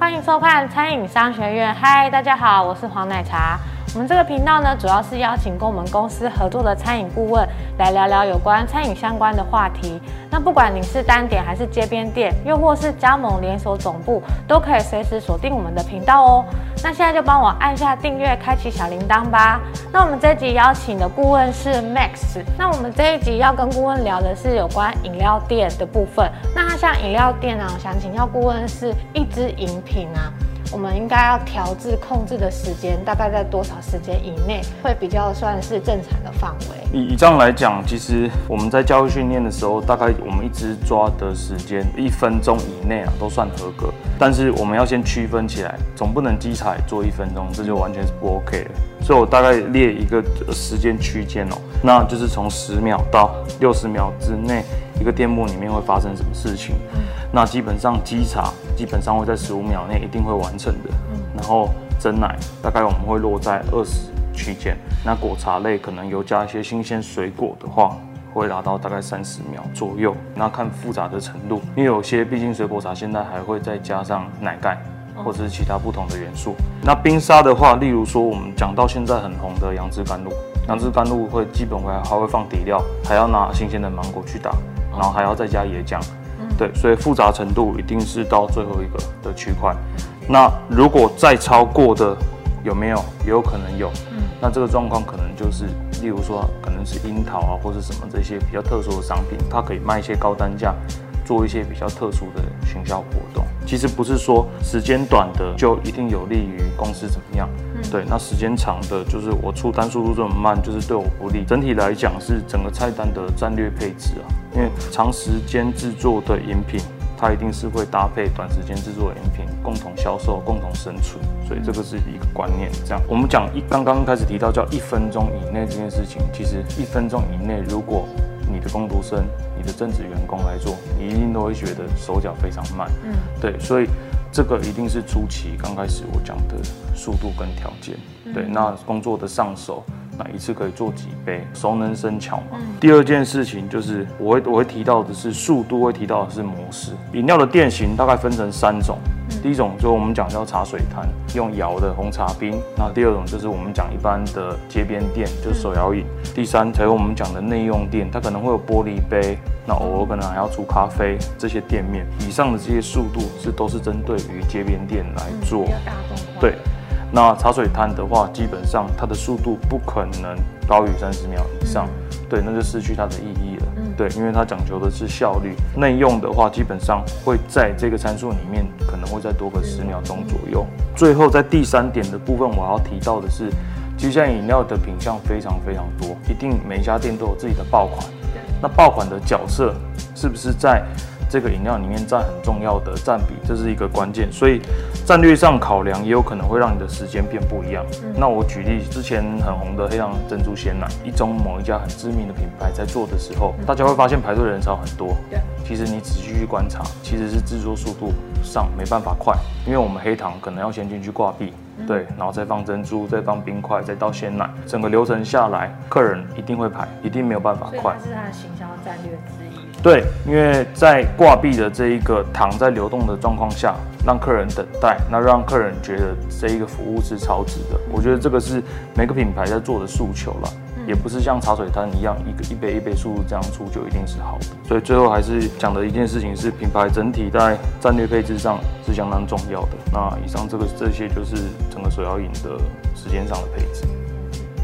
欢迎收看餐饮商学院。嗨，大家好，我是黄奶茶。我们这个频道呢，主要是邀请跟我们公司合作的餐饮顾问来聊聊有关餐饮相关的话题。那不管你是单点还是街边店，又或是加盟连锁总部，都可以随时锁定我们的频道哦。那现在就帮我按下订阅，开启小铃铛吧。那我们这集邀请的顾问是 Max。那我们这一集要跟顾问聊的是有关饮料店的部分。那像饮料店啊，我想请教顾问是一支饮品啊。我们应该要调制控制的时间，大概在多少时间以内会比较算是正常的范围？以以这样来讲，其实我们在教育训练的时候，大概我们一直抓的时间一分钟以内啊，都算合格。但是我们要先区分起来，总不能机采做一分钟，这就完全是不 OK 的。所以我大概列一个时间区间哦，那就是从十秒到六十秒之内，一个店铺里面会发生什么事情。那基本上机茶基本上会在十五秒内一定会完成的，然后蒸奶大概我们会落在二十区间，那果茶类可能有加一些新鲜水果的话，会达到大概三十秒左右，那看复杂的程度，因为有些毕竟水果茶现在还会再加上奶盖或者是其他不同的元素。那冰沙的话，例如说我们讲到现在很红的杨枝甘露，杨枝甘露会基本会还会放底料，还要拿新鲜的芒果去打，然后还要再加椰浆。对，所以复杂程度一定是到最后一个的区块。那如果再超过的有没有？也有可能有。嗯，那这个状况可能就是，例如说可能是樱桃啊，或者什么这些比较特殊的商品，它可以卖一些高单价，做一些比较特殊的行销活动。其实不是说时间短的就一定有利于公司怎么样。对，那时间长的，就是我出单速度这么慢，就是对我不利。整体来讲是整个菜单的战略配置啊，因为长时间制作的饮品，它一定是会搭配短时间制作的饮品，共同销售，共同生存。所以这个是一个观念。这样，我们讲一刚刚开始提到叫一分钟以内这件事情，其实一分钟以内，如果你的工读生、你的正职员工来做，你一定都会觉得手脚非常慢。嗯，对，所以。这个一定是初期刚开始我讲的速度跟条件，对，那工作的上手，那一次可以做几杯，熟能生巧嘛。第二件事情就是我会我会提到的是速度，会提到的是模式。饮料的店型大概分成三种。第一种就是我们讲叫茶水摊，用摇的红茶冰。那第二种就是我们讲一般的街边店，就是手摇饮。第三才有我们讲的内用店，它可能会有玻璃杯，那偶尔可能还要出咖啡这些店面。以上的这些速度是都是针对于街边店来做。对，那茶水摊的话，基本上它的速度不可能高于三十秒以上。对，那就失去它的意义了。对，因为它讲求的是效率。内用的话，基本上会在这个参数里面，可能会再多个十秒钟左右。最后，在第三点的部分，我要提到的是，其实现在饮料的品相非常非常多，一定每一家店都有自己的爆款。那爆款的角色是不是在？这个饮料里面占很重要的占比，这是一个关键，所以战略上考量也有可能会让你的时间变不一样。那我举例，之前很红的黑糖珍珠鲜奶，一中某一家很知名的品牌在做的时候，大家会发现排队人潮很多。其实你仔细去观察，其实是制作速度上没办法快，因为我们黑糖可能要先进去挂壁，对，然后再放珍珠，再放冰块，再倒鲜奶，整个流程下来，客人一定会排，一定没有办法快。这是它的行销战略之一。对，因为在挂壁的这一个糖在流动的状况下，让客人等待，那让客人觉得这一个服务是超值的。我觉得这个是每个品牌在做的诉求了，也不是像茶水摊一样，一个一杯一杯速度这样出就一定是好的。所以最后还是讲的一件事情是，品牌整体在战略配置上是相当重要的。那以上这个这些就是整个手摇饮的时间上的配置。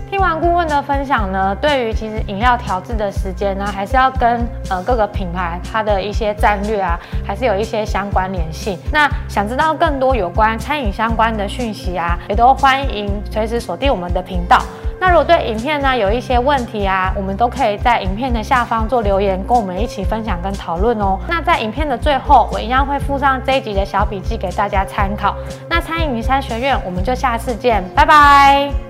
听完顾问的分享呢，对于其实饮料调制的时间呢，还是要跟呃各个品牌它的一些战略啊，还是有一些相关联性。那想知道更多有关餐饮相关的讯息啊，也都欢迎随时锁定我们的频道。那如果对影片呢有一些问题啊，我们都可以在影片的下方做留言，跟我们一起分享跟讨论哦。那在影片的最后，我一样会附上这一集的小笔记给大家参考。那餐饮名山学院，我们就下次见，拜拜。